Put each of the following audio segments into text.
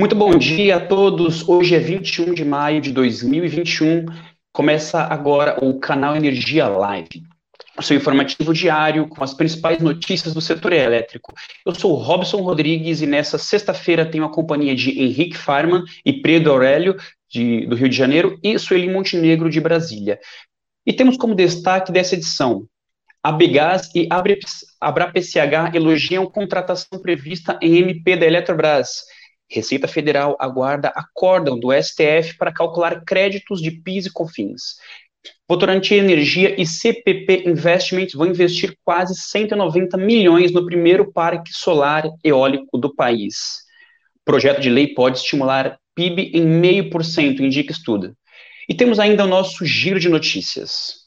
Muito bom dia a todos. Hoje é 21 de maio de 2021. Começa agora o canal Energia Live, seu informativo diário com as principais notícias do setor elétrico. Eu sou Robson Rodrigues e nessa sexta-feira tenho a companhia de Henrique Farman e Pedro Aurélio, de, do Rio de Janeiro, e Sueli Montenegro, de Brasília. E temos como destaque dessa edição a Begás e AbraPCH elogiam contratação prevista em MP da Eletrobras. Receita Federal aguarda acórdão do STF para calcular créditos de PIS e COFINS. Votorantim Energia e CPP Investments vão investir quase 190 milhões no primeiro parque solar eólico do país. projeto de lei pode estimular PIB em meio por cento, indica estudo. E temos ainda o nosso giro de notícias.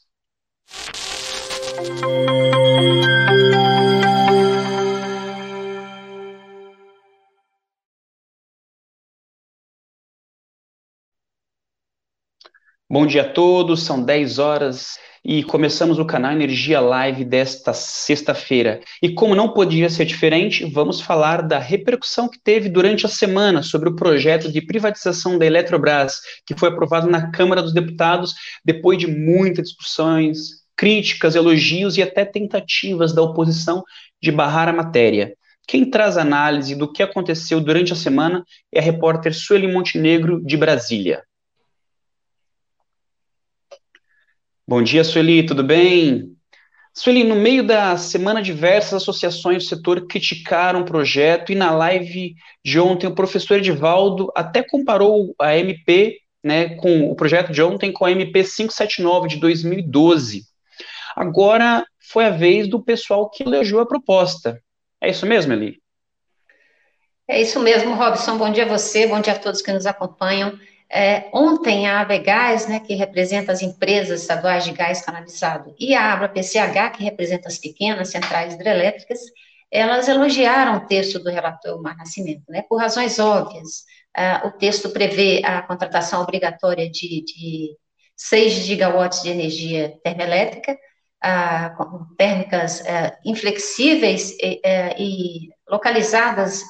Bom dia a todos, são 10 horas e começamos o canal Energia Live desta sexta-feira. E como não podia ser diferente, vamos falar da repercussão que teve durante a semana sobre o projeto de privatização da Eletrobras, que foi aprovado na Câmara dos Deputados depois de muitas discussões, críticas, elogios e até tentativas da oposição de barrar a matéria. Quem traz análise do que aconteceu durante a semana é a repórter Sueli Montenegro, de Brasília. Bom dia, Sueli, tudo bem? Sueli, no meio da semana, diversas associações do setor criticaram o projeto e na live de ontem o professor Edivaldo até comparou a MP, né, com o projeto de ontem com a MP 579 de 2012. Agora foi a vez do pessoal que elegeu a proposta. É isso mesmo, Eli? É isso mesmo, Robson. Bom dia a você, bom dia a todos que nos acompanham. É, ontem, a Abegás, né, que representa as empresas estaduais de gás canalizado, e a Abra PCH, que representa as pequenas centrais hidrelétricas, elas elogiaram o texto do relator Mar Nascimento, né, por razões óbvias. Uh, o texto prevê a contratação obrigatória de, de 6 gigawatts de energia termoelétrica, uh, térmicas uh, inflexíveis e, e localizadas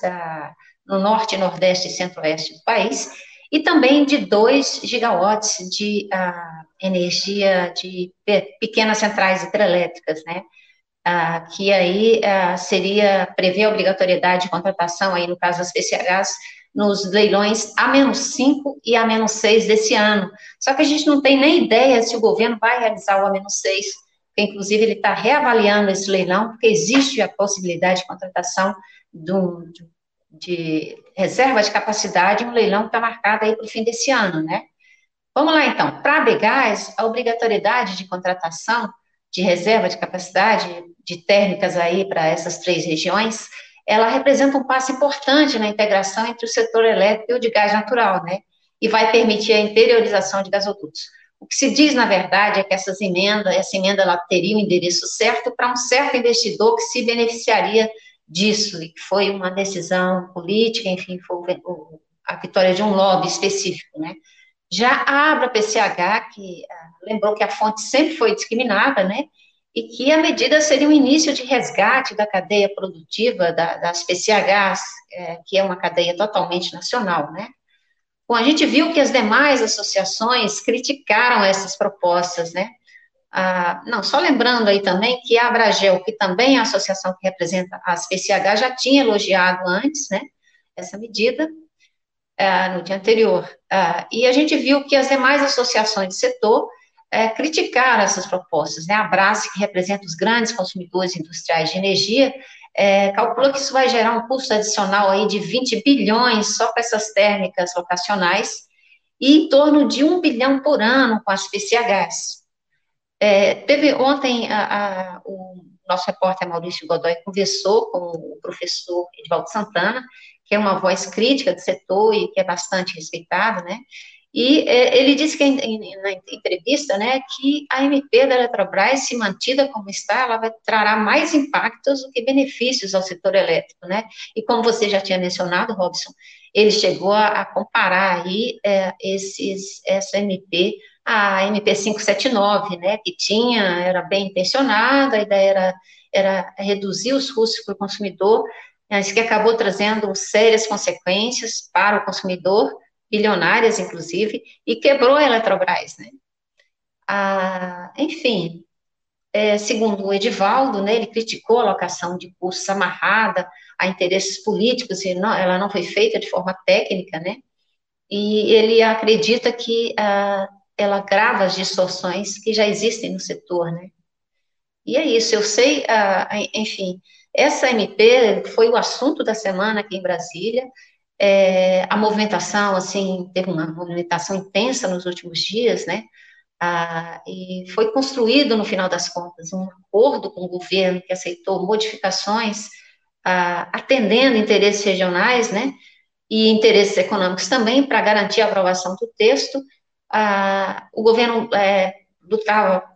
no norte, nordeste e centro-oeste do país, e também de 2 gigawatts de uh, energia de pequenas centrais hidrelétricas, né? Uh, que aí uh, seria prever a obrigatoriedade de contratação, aí no caso das PCHs, nos leilões A-5 e A-6 desse ano. Só que a gente não tem nem ideia se o governo vai realizar o A-6, porque inclusive ele está reavaliando esse leilão, porque existe a possibilidade de contratação de um, de reserva de capacidade, um leilão que está marcado aí para o fim desse ano, né? Vamos lá, então. Para a Begás, a obrigatoriedade de contratação de reserva de capacidade de térmicas aí para essas três regiões, ela representa um passo importante na integração entre o setor elétrico e o de gás natural, né? E vai permitir a interiorização de gasodutos. O que se diz, na verdade, é que essas emendas, essa emenda, ela teria o um endereço certo para um certo investidor que se beneficiaria disso, e que foi uma decisão política, enfim, foi o, a vitória de um lobby específico, né? Já a Abra PCH, que ah, lembrou que a fonte sempre foi discriminada, né? E que a medida seria um início de resgate da cadeia produtiva da, das PCHs, é, que é uma cadeia totalmente nacional, né? Bom, a gente viu que as demais associações criticaram essas propostas, né? Ah, não, só lembrando aí também que a Abragel, que também é a associação que representa as PCH, já tinha elogiado antes, né, essa medida, ah, no dia anterior. Ah, e a gente viu que as demais associações de setor eh, criticaram essas propostas, né, a Brase, que representa os grandes consumidores industriais de energia, é, calculou que isso vai gerar um custo adicional aí de 20 bilhões só para essas térmicas locacionais, e em torno de 1 bilhão por ano com as PCHs. É, teve ontem a, a, o nosso repórter Maurício Godoy conversou com o professor Edvaldo Santana, que é uma voz crítica do setor e que é bastante respeitado, né? E é, ele disse que em, na entrevista, né, que a MP da Eletrobras, se mantida como está, ela vai trará mais impactos do que benefícios ao setor elétrico, né? E como você já tinha mencionado, Robson, ele chegou a, a comparar aí é, esses, essa MP a MP 579, né, que tinha, era bem intencionada, a ideia era, era reduzir os custos para o consumidor, mas que acabou trazendo sérias consequências para o consumidor, bilionárias, inclusive, e quebrou a Eletrobras, né? Ah, enfim, é, segundo o Edivaldo, né, ele criticou a alocação de custos amarrada a interesses políticos, e não, ela não foi feita de forma técnica, né? E ele acredita que ah, ela grava as distorções que já existem no setor, né? E é isso, eu sei, ah, enfim, essa MP foi o assunto da semana aqui em Brasília, é, a movimentação, assim, teve uma movimentação intensa nos últimos dias, né? Ah, e foi construído, no final das contas, um acordo com o governo que aceitou modificações ah, atendendo interesses regionais, né? E interesses econômicos também, para garantir a aprovação do texto. Ah, o governo é,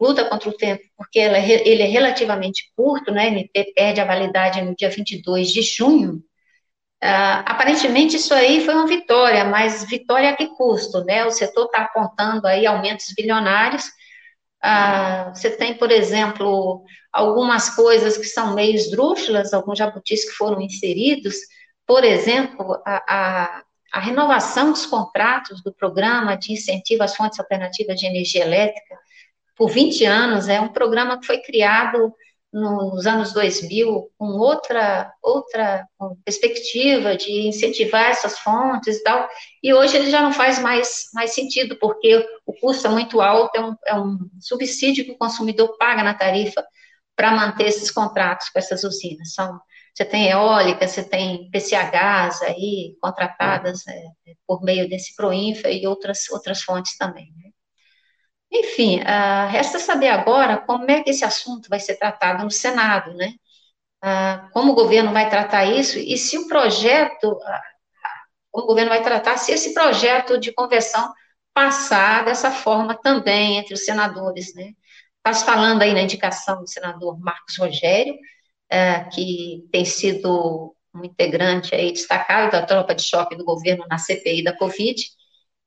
luta contra o tempo, porque ele é, ele é relativamente curto, né? MP perde a validade no dia 22 de junho. Uh, aparentemente isso aí foi uma vitória, mas vitória a que custo, né? O setor está apontando aí aumentos bilionários. Uh, você tem, por exemplo, algumas coisas que são meio esdrúxulas, alguns jabutis que foram inseridos, por exemplo, a, a renovação dos contratos do programa de incentivo às fontes alternativas de energia elétrica por 20 anos, é um programa que foi criado nos anos 2000 com outra outra perspectiva de incentivar essas fontes e tal, e hoje ele já não faz mais, mais sentido, porque o custo é muito alto, é um, é um subsídio que o consumidor paga na tarifa para manter esses contratos com essas usinas. São, você tem eólica, você tem PCHs aí contratadas é, por meio desse Proinfa e outras, outras fontes também. Né? Enfim, uh, resta saber agora como é que esse assunto vai ser tratado no Senado, né? Uh, como o governo vai tratar isso e se o projeto, uh, como o governo vai tratar, se esse projeto de conversão passar dessa forma também entre os senadores, né? Está se falando aí na indicação do senador Marcos Rogério, que tem sido um integrante aí destacado da tropa de choque do governo na CPI da Covid,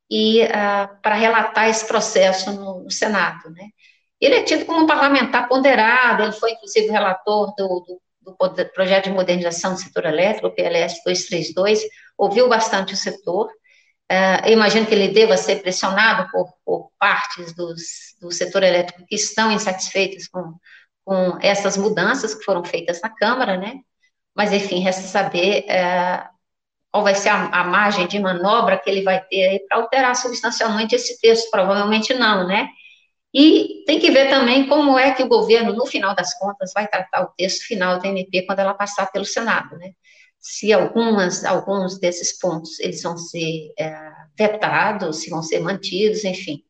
e uh, para relatar esse processo no, no, Senado, né? Ele é tido como um parlamentar ponderado, ele foi, inclusive, relator do, do, do projeto de modernização do setor elétrico, o PLS 232, ouviu bastante o setor, uh, eu imagino que ele deva ser pressionado por, por partes dos, do setor elétrico que estão insatisfeitas com, com essas mudanças que foram feitas na Câmara, né? Mas, enfim, resta saber uh, qual vai ser a, a margem de manobra que ele vai ter para alterar substancialmente esse texto, provavelmente não, né? E tem que ver também como é que o governo, no final das contas, vai tratar o texto final da MP quando ela passar pelo Senado, né? Se algumas, alguns desses pontos eles vão ser é, vetados, se vão ser mantidos, enfim.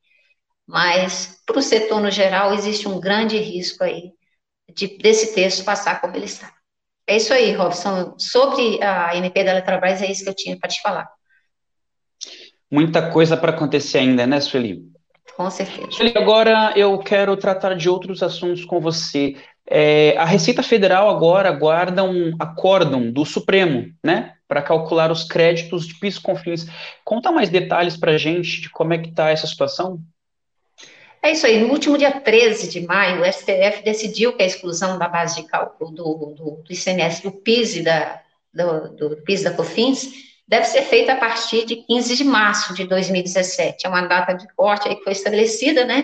Mas, para o setor no geral, existe um grande risco aí de, desse texto passar como ele está. É isso aí, Robson. Sobre a MP da Eletrobras, é isso que eu tinha para te falar. Muita coisa para acontecer ainda, né, Sueli? Com certeza. Sueli, agora eu quero tratar de outros assuntos com você. É, a Receita Federal agora aguarda um acórdão do Supremo, né, para calcular os créditos de PIS Confins. Conta mais detalhes para a gente de como é que está essa situação. É isso aí. No último dia 13 de maio, o STF decidiu que a exclusão da base de cálculo do, do, do ICMS do PIS e da, do, do PIS da COFINS deve ser feita a partir de 15 de março de 2017. É uma data de corte aí que foi estabelecida, né?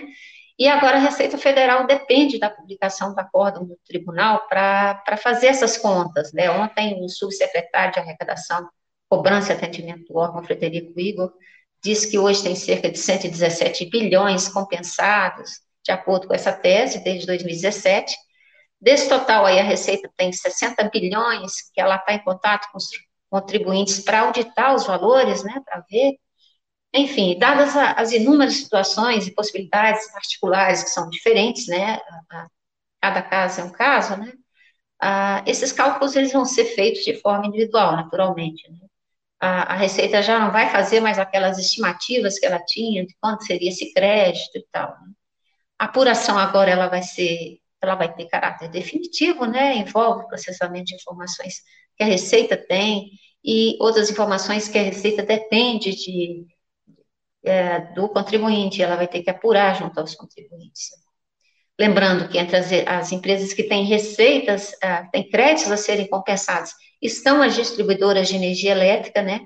E agora a Receita Federal depende da publicação do acórdão do tribunal para fazer essas contas. Né? Ontem, o subsecretário de Arrecadação, Cobrança e Atendimento do órgão, Frederico Igor, diz que hoje tem cerca de 117 bilhões compensados, de acordo com essa tese, desde 2017. Desse total aí, a Receita tem 60 bilhões, que ela está em contato com os contribuintes para auditar os valores, né, para ver. Enfim, dadas as inúmeras situações e possibilidades particulares que são diferentes, né, cada caso é um caso, né, ah, esses cálculos eles vão ser feitos de forma individual, naturalmente, né a, a, Receita já não vai fazer mais aquelas estimativas que ela tinha de quanto seria esse crédito e tal. Né? A apuração agora ela vai ser, ela vai ter caráter definitivo, né? Envolve processamento de informações que a Receita tem e outras informações que a Receita depende de é, do contribuinte, ela vai ter que apurar junto aos contribuintes. Lembrando que entre as, as empresas que têm receitas, uh, têm créditos a serem compensados estão as distribuidoras de energia elétrica, né?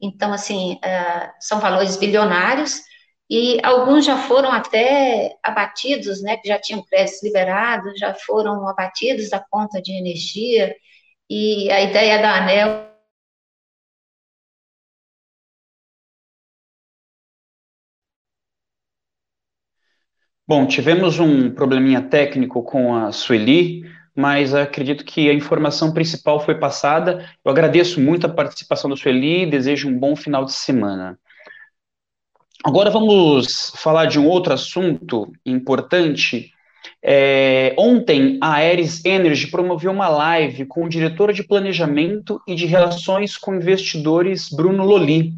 Então, assim, uh, são valores bilionários, e alguns já foram até abatidos, né, que já tinham créditos liberados, já foram abatidos da conta de energia, e a ideia da ANEL Bom, tivemos um probleminha técnico com a Sueli, mas acredito que a informação principal foi passada. Eu agradeço muito a participação da Sueli e desejo um bom final de semana. Agora vamos falar de um outro assunto importante. É, ontem, a Aeres Energy promoveu uma live com o diretor de planejamento e de relações com investidores, Bruno Loli.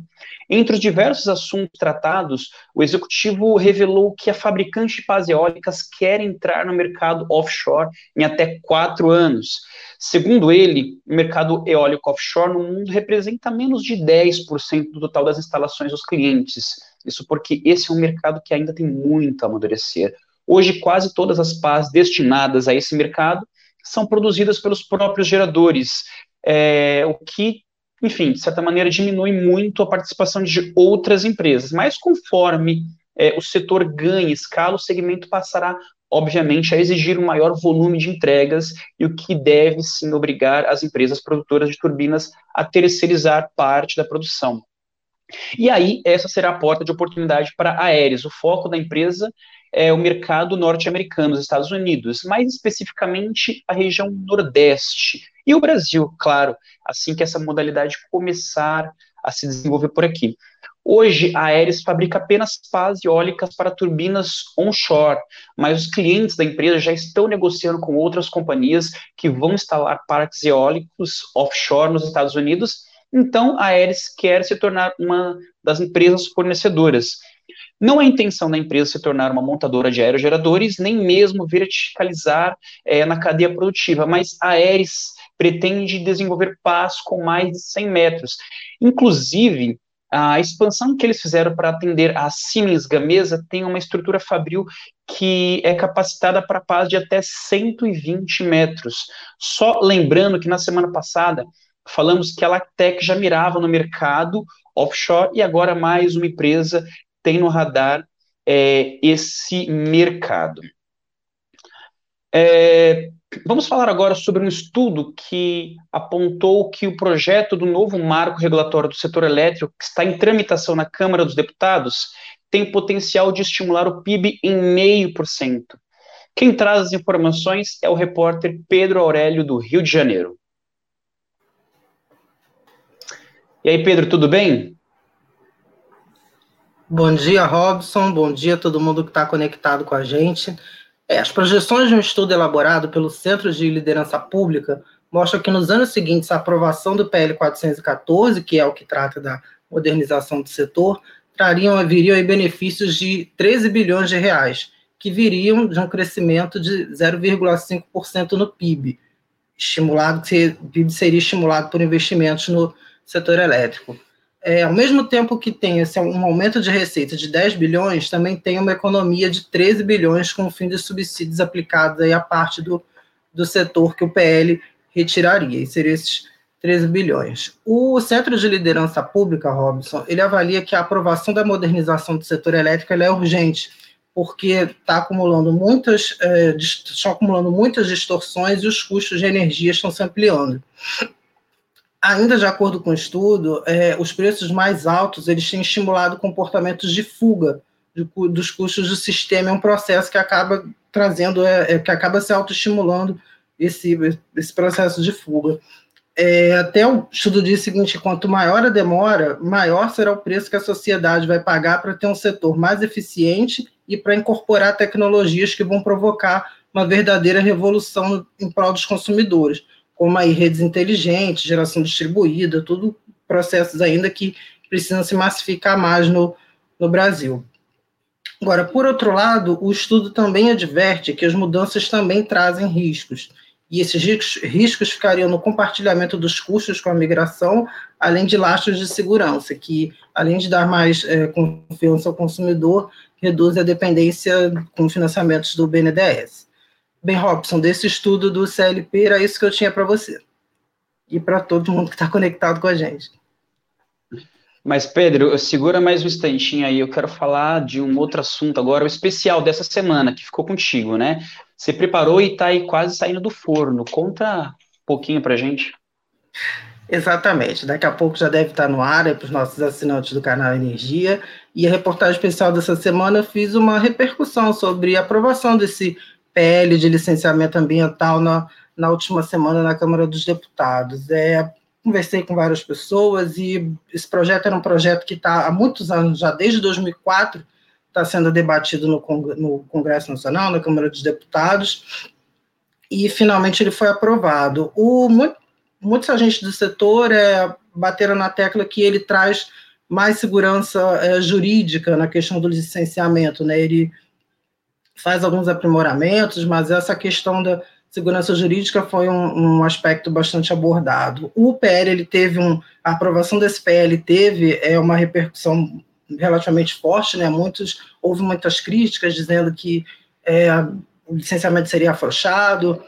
Entre os diversos assuntos tratados, o executivo revelou que a fabricante de pás eólicas quer entrar no mercado offshore em até quatro anos. Segundo ele, o mercado eólico offshore no mundo representa menos de 10% do total das instalações dos clientes. Isso porque esse é um mercado que ainda tem muito a amadurecer. Hoje, quase todas as pás destinadas a esse mercado são produzidas pelos próprios geradores, é, o que enfim, de certa maneira, diminui muito a participação de outras empresas. Mas conforme é, o setor ganha escala, o segmento passará, obviamente, a exigir um maior volume de entregas e o que deve sim obrigar as empresas produtoras de turbinas a terceirizar parte da produção. E aí, essa será a porta de oportunidade para a Aeres. O foco da empresa é o mercado norte-americano, os Estados Unidos, mais especificamente a região Nordeste. E o Brasil, claro, assim que essa modalidade começar a se desenvolver por aqui. Hoje, a Aeres fabrica apenas pás eólicas para turbinas onshore, mas os clientes da empresa já estão negociando com outras companhias que vão instalar parques eólicos offshore nos Estados Unidos. Então, a Aeres quer se tornar uma das empresas fornecedoras. Não é a intenção da empresa se tornar uma montadora de aerogeradores, nem mesmo verticalizar é, na cadeia produtiva, mas a Aeres pretende desenvolver pás com mais de 100 metros. Inclusive, a expansão que eles fizeram para atender a Siemens Gamesa tem uma estrutura fabril que é capacitada para pás de até 120 metros. Só lembrando que na semana passada falamos que a Lactec já mirava no mercado offshore e agora mais uma empresa tem no radar é, esse mercado. É, vamos falar agora sobre um estudo que apontou que o projeto do novo marco regulatório do setor elétrico, que está em tramitação na Câmara dos Deputados, tem potencial de estimular o PIB em meio por cento. Quem traz as informações é o repórter Pedro Aurélio, do Rio de Janeiro. E aí, Pedro, tudo bem? Bom dia, Robson. Bom dia a todo mundo que está conectado com a gente. É, as projeções de um estudo elaborado pelo Centro de Liderança Pública mostram que nos anos seguintes a aprovação do PL 414, que é o que trata da modernização do setor, trariam, viriam benefícios de 13 bilhões de reais, que viriam de um crescimento de 0,5% no PIB, estimulado, o PIB seria estimulado por investimentos no setor elétrico é, ao mesmo tempo que tem esse, um aumento de receita de 10 bilhões, também tem uma economia de 13 bilhões com o fim de subsídios aplicados aí à parte do, do setor que o PL retiraria, e seriam esses 13 bilhões. O Centro de Liderança Pública, Robson, ele avalia que a aprovação da modernização do setor elétrico é urgente, porque está acumulando muitas, é, estão acumulando muitas distorções e os custos de energia estão se ampliando ainda de acordo com o estudo, é, os preços mais altos eles têm estimulado comportamentos de fuga de, dos custos do sistema. É um processo que acaba trazendo, é, é, que acaba se autoestimulando esse, esse processo de fuga. É, até o estudo diz o seguinte: quanto maior a demora, maior será o preço que a sociedade vai pagar para ter um setor mais eficiente e para incorporar tecnologias que vão provocar uma verdadeira revolução em prol dos consumidores como aí redes inteligentes, geração distribuída, tudo processos ainda que precisam se massificar mais no, no Brasil. Agora, por outro lado, o estudo também adverte que as mudanças também trazem riscos, e esses riscos, riscos ficariam no compartilhamento dos custos com a migração, além de lastros de segurança, que, além de dar mais é, confiança ao consumidor, reduz a dependência com financiamentos do BNDES. Bem, Robson, desse estudo do CLP, era isso que eu tinha para você. e para todo mundo que está conectado com a gente. Mas, Pedro, segura mais um instantinho aí. Eu quero falar de um outro assunto agora, o especial dessa semana, que ficou contigo, né? Você preparou e está aí quase saindo do forno. Conta um pouquinho para gente. Exatamente. Daqui a pouco já deve estar no ar para os nossos assinantes do canal Energia. E a reportagem especial dessa semana eu fiz uma repercussão sobre a aprovação desse PL de licenciamento ambiental na, na última semana na Câmara dos Deputados. É, conversei com várias pessoas e esse projeto era um projeto que está há muitos anos, já desde 2004, está sendo debatido no, no Congresso Nacional, na Câmara dos Deputados, e finalmente ele foi aprovado. O, muitos agentes do setor é, bateram na tecla que ele traz mais segurança é, jurídica na questão do licenciamento, né? Ele faz alguns aprimoramentos, mas essa questão da segurança jurídica foi um, um, aspecto bastante abordado. O PL ele teve um, a aprovação desse PL teve é uma repercussão relativamente forte, né? Muitos houve muitas críticas dizendo que é, o licenciamento seria afrouxado,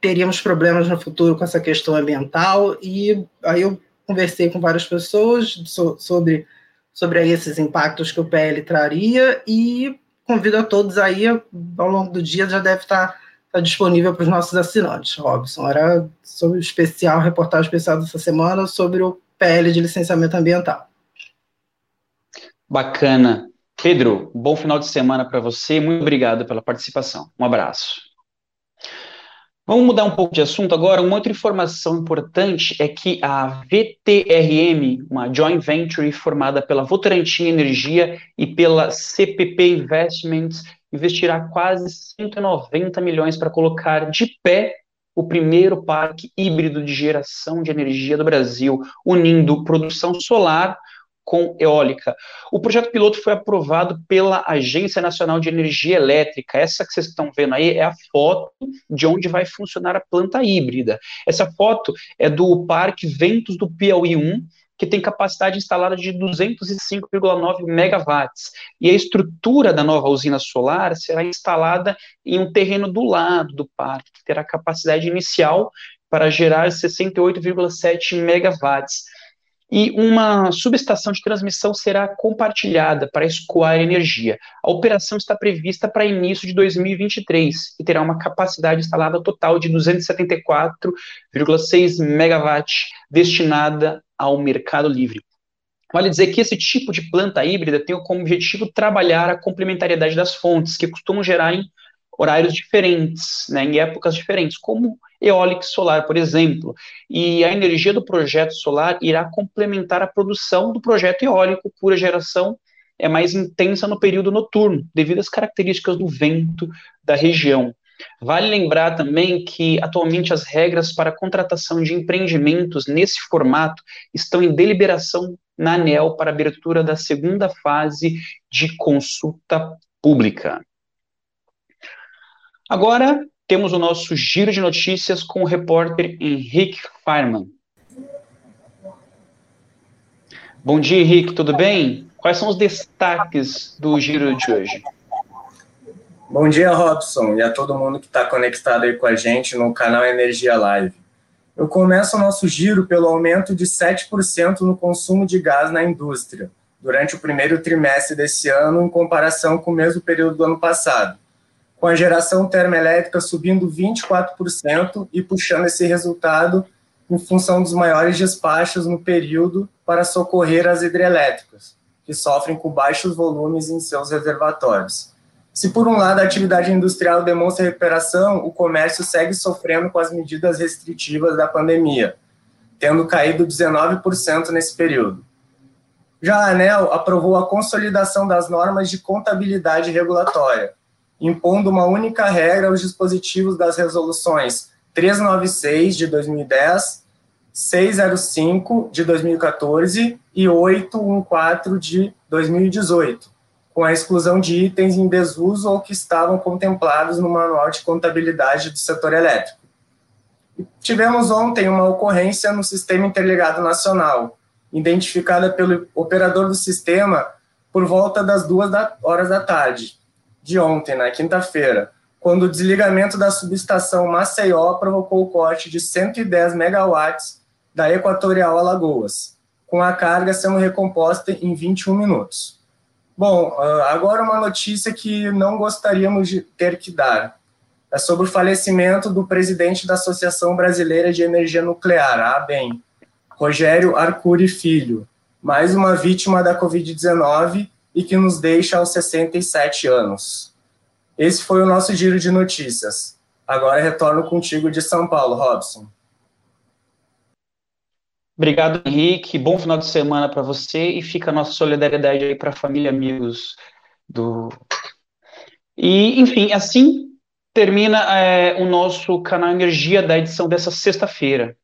teríamos problemas no futuro com essa questão ambiental e aí eu conversei com várias pessoas so, sobre sobre esses impactos que o PL traria e convido a todos aí ao longo do dia já deve estar está disponível para os nossos assinantes, Robson. Era sobre o especial, reportagem especial dessa semana sobre o PL de licenciamento ambiental. Bacana. Pedro, bom final de semana para você. Muito obrigado pela participação. Um abraço. Vamos mudar um pouco de assunto agora. Uma outra informação importante é que a VTRM, uma joint venture formada pela Votorantim Energia e pela CPP Investments, investirá quase 190 milhões para colocar de pé o primeiro parque híbrido de geração de energia do Brasil, unindo produção solar com eólica. O projeto piloto foi aprovado pela Agência Nacional de Energia Elétrica. Essa que vocês estão vendo aí é a foto de onde vai funcionar a planta híbrida. Essa foto é do Parque Ventos do Piauí 1, que tem capacidade instalada de 205,9 megawatts. E a estrutura da nova usina solar será instalada em um terreno do lado do parque, que terá capacidade inicial para gerar 68,7 megawatts. E uma subestação de transmissão será compartilhada para escoar energia. A operação está prevista para início de 2023 e terá uma capacidade instalada total de 274,6 megawatts destinada ao mercado livre. Vale dizer que esse tipo de planta híbrida tem como objetivo trabalhar a complementariedade das fontes, que costumam gerar em horários diferentes, né, em épocas diferentes, como eólica e solar, por exemplo. E a energia do projeto solar irá complementar a produção do projeto eólico, cuja geração é mais intensa no período noturno, devido às características do vento da região. Vale lembrar também que atualmente as regras para contratação de empreendimentos nesse formato estão em deliberação na ANEL para abertura da segunda fase de consulta pública. Agora temos o nosso giro de notícias com o repórter Henrique Fireman. Bom dia, Henrique, tudo bem? Quais são os destaques do giro de hoje? Bom dia, Robson, e a todo mundo que está conectado aí com a gente no canal Energia Live. Eu começo o nosso giro pelo aumento de 7% no consumo de gás na indústria, durante o primeiro trimestre desse ano, em comparação com o mesmo período do ano passado, com a geração termoelétrica subindo 24% e puxando esse resultado em função dos maiores despachos no período para socorrer as hidrelétricas, que sofrem com baixos volumes em seus reservatórios. Se, por um lado, a atividade industrial demonstra recuperação, o comércio segue sofrendo com as medidas restritivas da pandemia, tendo caído 19% nesse período. Já a ANEL aprovou a consolidação das normas de contabilidade regulatória, impondo uma única regra aos dispositivos das resoluções 396 de 2010, 605 de 2014 e 814 de 2018 com a exclusão de itens em desuso ou que estavam contemplados no Manual de Contabilidade do Setor Elétrico. tivemos ontem uma ocorrência no Sistema Interligado Nacional, identificada pelo operador do sistema por volta das duas horas da tarde de ontem, na quinta-feira, quando o desligamento da subestação Maceió provocou o corte de 110 megawatts da Equatorial Alagoas, com a carga sendo recomposta em 21 minutos. Bom, ah, agora uma notícia que não gostaríamos de ter que dar. É sobre o falecimento do presidente da Associação Brasileira de Energia Nuclear, a ABEM, Rogério Arcuri Filho, mais uma vítima da Covid-19 e que nos deixa aos 67 anos. Esse foi o nosso giro de notícias. Agora retorno contigo de São Paulo, Robson. Obrigado, Henrique. Bom final de semana para você e fica a nossa solidariedade aí para a família amigos do. E, enfim, assim termina é, o nosso canal Energia da edição dessa sexta-feira.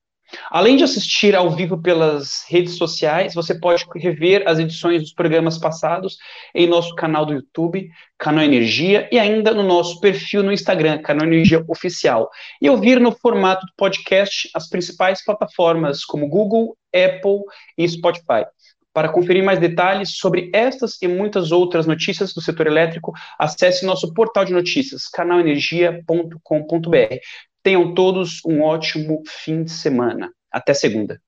Além de assistir ao vivo pelas redes sociais, você pode rever as edições dos programas passados em nosso canal do YouTube, Canal Energia, e ainda no nosso perfil no Instagram, Canal Energia Oficial, e ouvir no formato do podcast as principais plataformas como Google, Apple e Spotify. Para conferir mais detalhes sobre estas e muitas outras notícias do setor elétrico, acesse nosso portal de notícias, canalenergia.com.br. Tenham todos um ótimo fim de semana. Até segunda.